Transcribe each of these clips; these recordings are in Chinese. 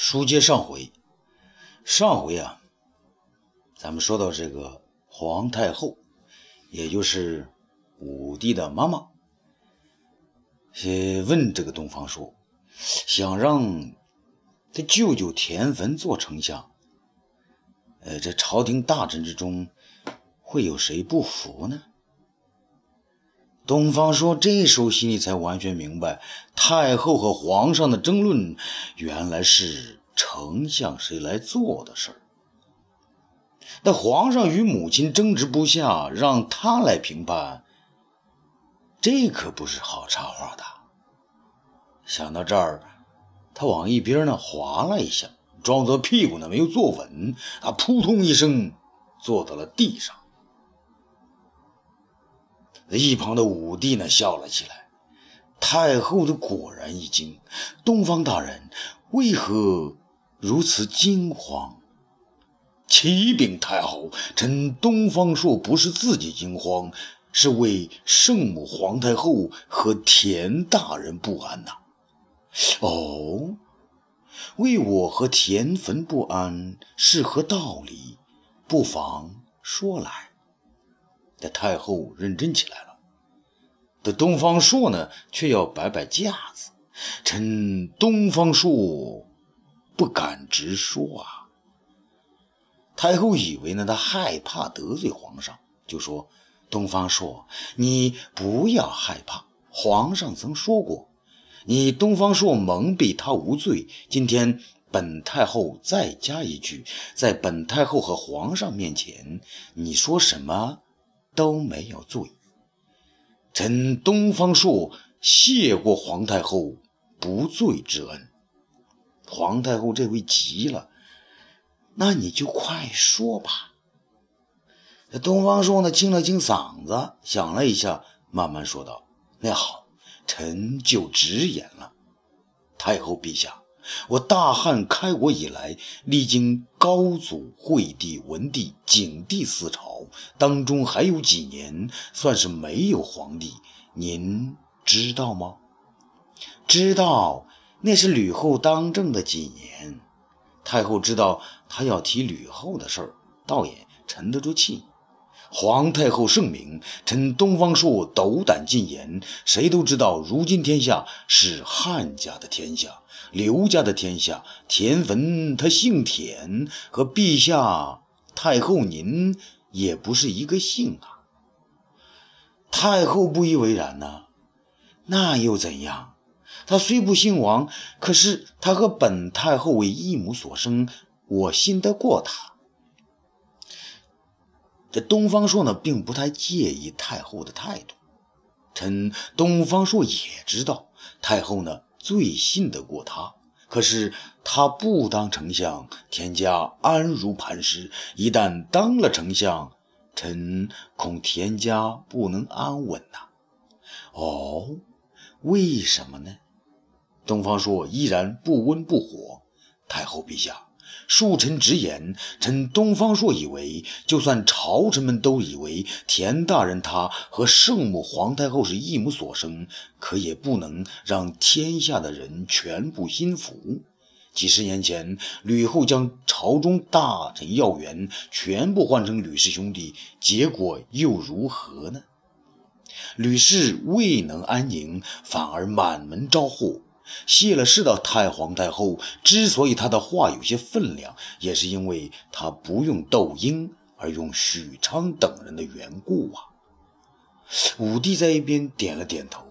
书接上回，上回啊，咱们说到这个皇太后，也就是武帝的妈妈，先问这个东方朔，想让他舅舅田汾做丞相，呃，这朝廷大臣之中会有谁不服呢？东方朔这时候心里才完全明白，太后和皇上的争论原来是丞相谁来做的事儿。那皇上与母亲争执不下，让他来评判，这可不是好插话的。想到这儿，他往一边呢滑了一下，装作屁股呢没有坐稳，他扑通一声坐到了地上。一旁的武帝呢笑了起来，太后的果然一惊。东方大人为何如此惊慌？启禀太后，臣东方朔不是自己惊慌，是为圣母皇太后和田大人不安呐。哦，为我和田汾不安是何道理？不妨说来。这太后认真起来了，这东方朔呢，却要摆摆架子。臣东方朔不敢直说啊。太后以为呢，他害怕得罪皇上，就说：“东方朔，你不要害怕。皇上曾说过，你东方朔蒙蔽他无罪。今天本太后再加一句，在本太后和皇上面前，你说什么？”都没有罪。臣东方朔谢过皇太后不罪之恩。皇太后这回急了，那你就快说吧。这东方朔呢，清了清嗓子，想了一下，慢慢说道：“那好，臣就直言了，太后陛下。”我大汉开国以来，历经高祖、惠帝、文帝、景帝四朝，当中还有几年算是没有皇帝，您知道吗？知道，那是吕后当政的几年。太后知道他要提吕后的事儿，倒也沉得住气。皇太后圣明，臣东方朔斗胆进言。谁都知道，如今天下是汉家的天下，刘家的天下。田汾他姓田，和陛下、太后您也不是一个姓啊。太后不以为然呢，那又怎样？他虽不姓王，可是他和本太后为一母所生，我信得过他。东方朔呢，并不太介意太后的态度。臣东方朔也知道，太后呢最信得过他。可是他不当丞相，田家安如磐石；一旦当了丞相，臣恐田家不能安稳呐。哦，为什么呢？东方朔依然不温不火。太后陛下。恕臣直言，臣东方朔以为，就算朝臣们都以为田大人他和圣母皇太后是一母所生，可也不能让天下的人全部心服。几十年前，吕后将朝中大臣要员全部换成吕氏兄弟，结果又如何呢？吕氏未能安宁，反而满门招祸。谢了世的太皇太后之所以她的话有些分量，也是因为她不用窦婴而用许昌等人的缘故啊。武帝在一边点了点头，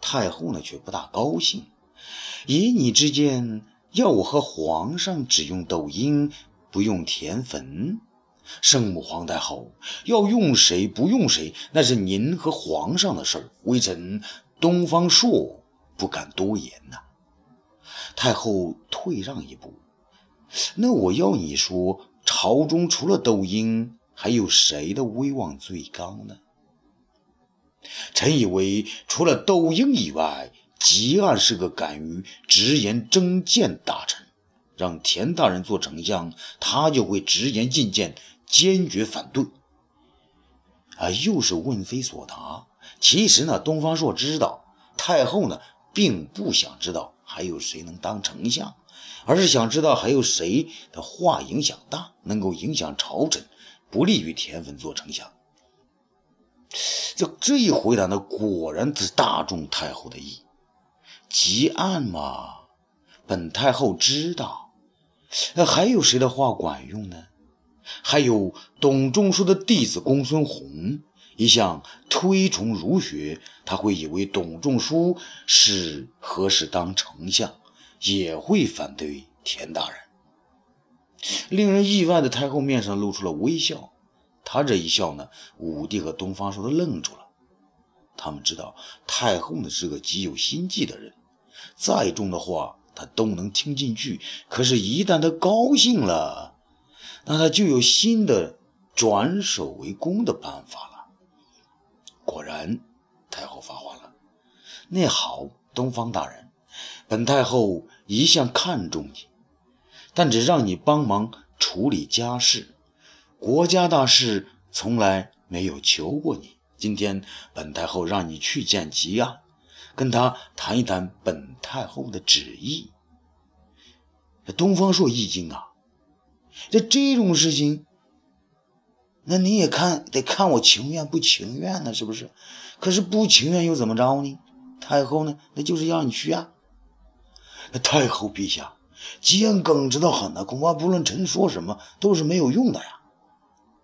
太后呢却不大高兴。以你之见，要我和皇上只用窦婴，不用田汾？圣母皇太后要用谁不用谁，那是您和皇上的事儿，微臣东方朔。不敢多言呐。太后退让一步，那我要你说，朝中除了窦婴，还有谁的威望最高呢？臣以为，除了窦婴以外，吉案是个敢于直言争谏大臣。让田大人做丞相，他就会直言进谏，坚决反对。啊，又是问非所答。其实呢，东方朔知道太后呢。并不想知道还有谁能当丞相，而是想知道还有谁的话影响大，能够影响朝臣，不利于田汾做丞相。这这一回答呢，果然是大众太后的意。吉案嘛，本太后知道。那还有谁的话管用呢？还有董仲舒的弟子公孙弘，一向推崇儒学，他会以为董仲舒是合适当丞相，也会反对田大人。令人意外的，太后面上露出了微笑。他这一笑呢，武帝和东方朔都愣住了。他们知道太后呢是个极有心计的人，再重的话他都能听进去。可是，一旦他高兴了，那他就有新的转守为攻的办法了。果然，太后发话了：“那好，东方大人，本太后一向看重你，但只让你帮忙处理家事。”国家大事从来没有求过你，今天本太后让你去见吉安，跟他谈一谈本太后的旨意。东方朔一惊啊，这这种事情，那你也看得看我情愿不情愿呢，是不是？可是不情愿又怎么着呢？太后呢，那就是要你去啊。那太后陛下，吉言耿直的很呢，恐怕不论臣说什么都是没有用的呀。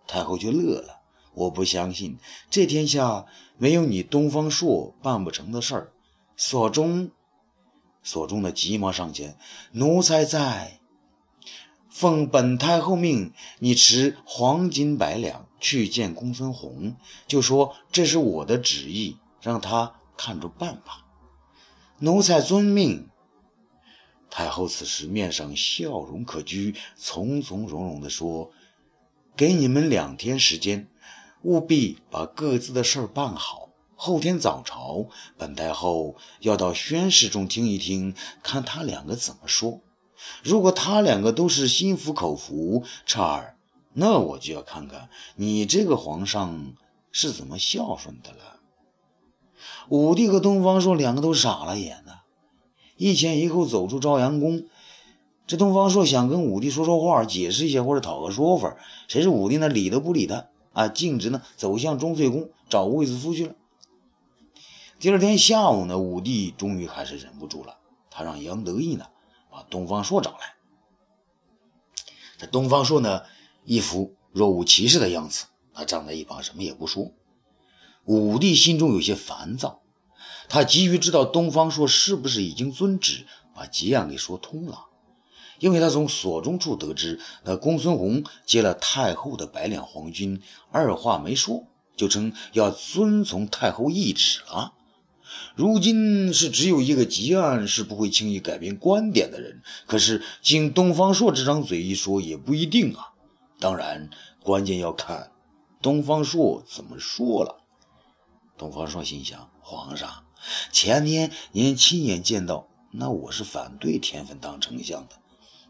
太后就乐了，我不相信这天下没有你东方朔办不成的事儿。所中，所中的急忙上前，奴才在，奉本太后命，你持黄金百两去见公孙弘，就说这是我的旨意，让他看着办吧。奴才遵命。太后此时面上笑容可掬，从从容容地说。给你们两天时间，务必把各自的事儿办好。后天早朝，本太后要到宣室中听一听，看他两个怎么说。如果他两个都是心服口服，姹儿，那我就要看看你这个皇上是怎么孝顺的了。武帝和东方朔两个都傻了眼了，一前一后走出朝阳宫。这东方朔想跟武帝说说话，解释一下或者讨个说法，谁知武帝呢理都不理他啊，径直呢走向钟粹宫找卫子夫去了。第二天下午呢，武帝终于还是忍不住了，他让杨得意呢东方朔找来。这东方朔呢一副若无其事的样子，他站在一旁什么也不说。武帝心中有些烦躁，他急于知道东方朔是不是已经遵旨把结案给说通了。因为他从所中处得知，那公孙弘接了太后的百两黄金，二话没说就称要遵从太后懿旨了。如今是只有一个吉案是不会轻易改变观点的人，可是经东方朔这张嘴一说，也不一定啊。当然，关键要看东方朔怎么说了。东方朔心想：皇上，前天您亲眼见到，那我是反对田汾当丞相的。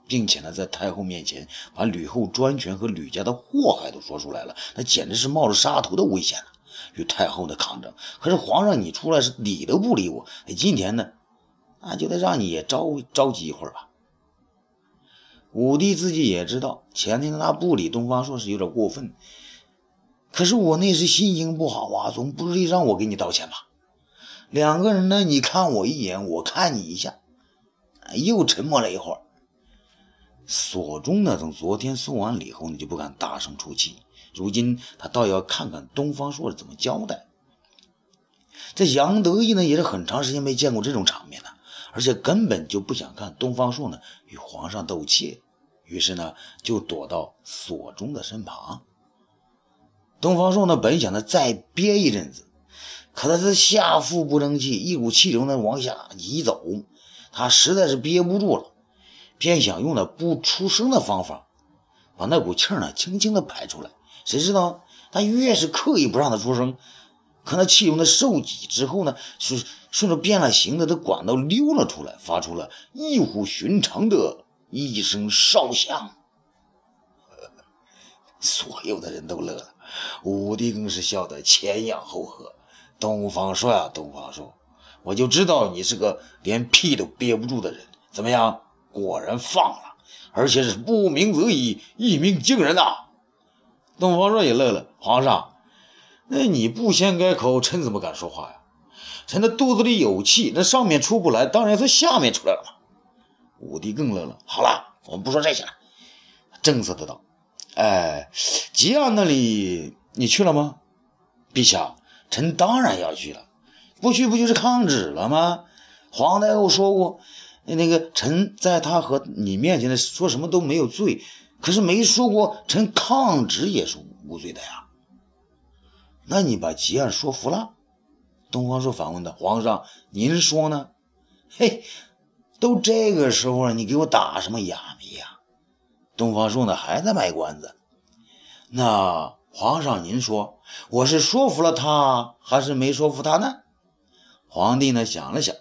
并且呢，在太后面前把吕后专权和吕家的祸害都说出来了，那简直是冒着杀头的危险，与太后的抗争。可是皇上，你出来是理都不理我。今天呢，那就得让你也着着急一会儿吧。武帝自己也知道，前天他不理东方朔是有点过分。可是我那时心情不好啊，总不至于让我给你道歉吧？两个人呢，你看我一眼，我看你一下，又沉默了一会儿。所中呢，等昨天送完礼后呢，就不敢大声出气。如今他倒要看看东方朔怎么交代。这杨得意呢，也是很长时间没见过这种场面了，而且根本就不想看东方朔呢与皇上斗气，于是呢，就躲到锁中的身旁。东方朔呢，本想呢再憋一阵子，可他是下腹不争气，一股气流呢往下移走，他实在是憋不住了。便想用了不出声的方法，把那股气呢轻轻的排出来。谁知道他越是刻意不让他出声，可那气用的受挤之后呢，是顺着变了形的这管道溜了出来，发出了异乎寻常的一声哨响。所有的人都乐了，武帝更是笑得前仰后合。东方朔啊，东方朔，我就知道你是个连屁都憋不住的人。怎么样？果然放了，而且是不鸣则已，一鸣惊人呐！东方朔也乐了，皇上，那你不先开口，臣怎么敢说话呀？臣的肚子里有气，那上面出不来，当然从下面出来了嘛。武帝更乐了，好了，我们不说这些了，正色的道：“哎，吉安那里你去了吗？陛下，臣当然要去了，不去不就是抗旨了吗？皇太后说过。”那个臣在他和你面前的说什么都没有罪，可是没说过臣抗旨也是无罪的呀。那你把吉安说服了？东方朔反问道：“皇上，您说呢？”嘿，都这个时候了，你给我打什么哑谜呀？东方朔呢还在卖关子。那皇上您说，我是说服了他，还是没说服他呢？皇帝呢想了想。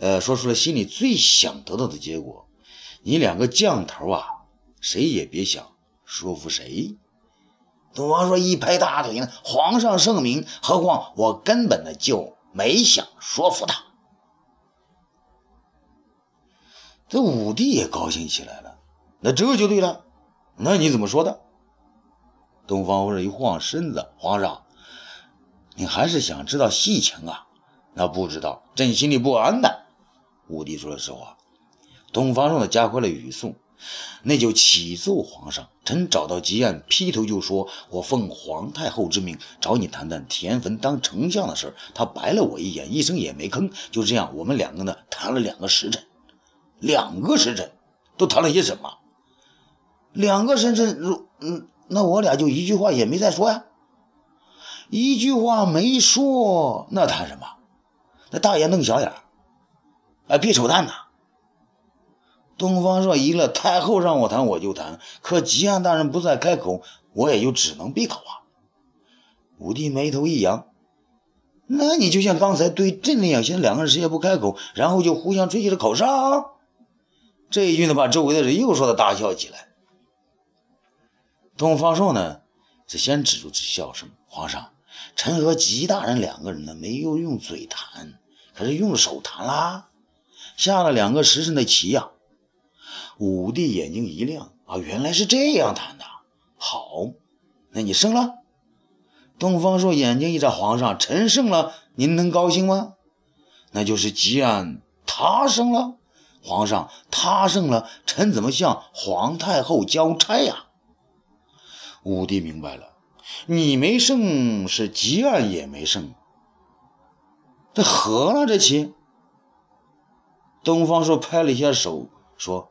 呃，说出了心里最想得到的结果。你两个犟头啊，谁也别想说服谁。东方朔一拍大腿呢，皇上圣明，何况我根本呢就没想说服他。这武帝也高兴起来了。那这就对了。那你怎么说的？东方朔一晃身子，皇上，你还是想知道细情啊？那不知道，朕心里不安的。武帝说了实话。东方朔呢，加快了语速，那就启奏皇上，臣找到吉安，劈头就说：“我奉皇太后之命，找你谈谈田汾当丞相的事他白了我一眼，一声也没吭。就这样，我们两个呢，谈了两个时辰。两个时辰，都谈了些什么？两个时辰，嗯，那我俩就一句话也没再说呀。一句话没说，那谈什么？”那大眼瞪小眼，哎，别扯淡呐！东方朔一乐，太后让我谈我就谈，可吉安大人不再开口，我也就只能闭口啊。武帝眉头一扬，那你就像刚才对朕那样，先两个人谁也不开口，然后就互相吹起了口哨。这一句呢，把周围的人又说的大笑起来。东方朔呢，是先止住这笑声，皇上。臣和吉大人两个人呢，没有用嘴谈，可是用手谈啦，下了两个时辰的棋呀。武帝眼睛一亮啊，原来是这样谈的。好，那你胜了。东方朔眼睛一眨，皇上，臣胜了，您能高兴吗？那就是吉安他胜了，皇上他胜了，臣怎么向皇太后交差呀？武帝明白了。你没胜，是吉安也没胜，这和了这棋。东方朔拍了一下手，说：“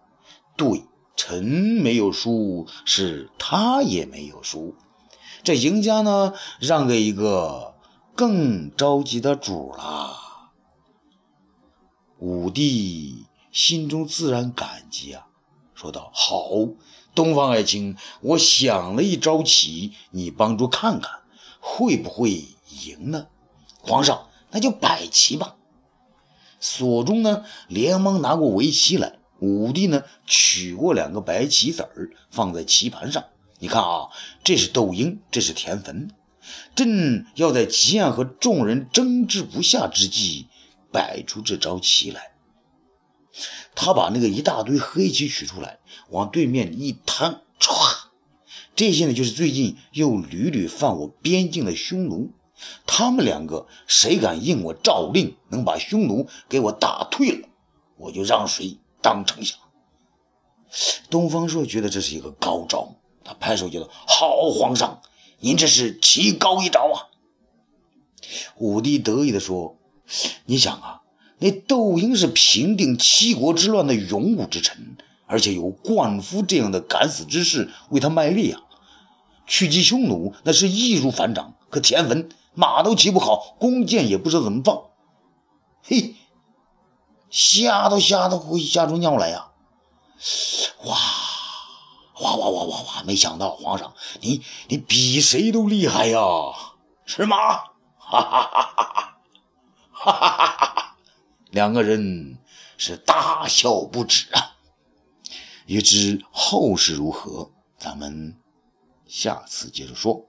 对，臣没有输，是他也没有输。这赢家呢，让给一个更着急的主了。”武帝心中自然感激啊，说道：“好。”东方爱卿，我想了一招棋，你帮助看看会不会赢呢？皇上，那就摆棋吧。所中呢，连忙拿过围棋来。武帝呢，取过两个白棋子儿，放在棋盘上。你看啊，这是窦婴，这是田汾。朕要在吉安和众人争执不下之际，摆出这招棋来。他把那个一大堆黑棋取出来，往对面一摊，唰！这些呢，就是最近又屡屡犯我边境的匈奴。他们两个谁敢应我诏令，能把匈奴给我打退了，我就让谁当丞相。东方朔觉得这是一个高招，他拍手叫道：“好，皇上，您这是棋高一招啊！”武帝得意地说：“你想啊。”那窦婴是平定七国之乱的勇武之臣，而且有灌夫这样的敢死之士为他卖力啊！去击匈奴那是易如反掌，可田汾马都骑不好，弓箭也不知道怎么放，嘿，吓都吓得会吓出尿来呀！哇哇哇哇哇哇！没想到皇上，你你比谁都厉害呀！是吗？哈哈哈哈哈！哈哈哈哈哈！两个人是大笑不止啊！欲知后事如何，咱们下次接着说。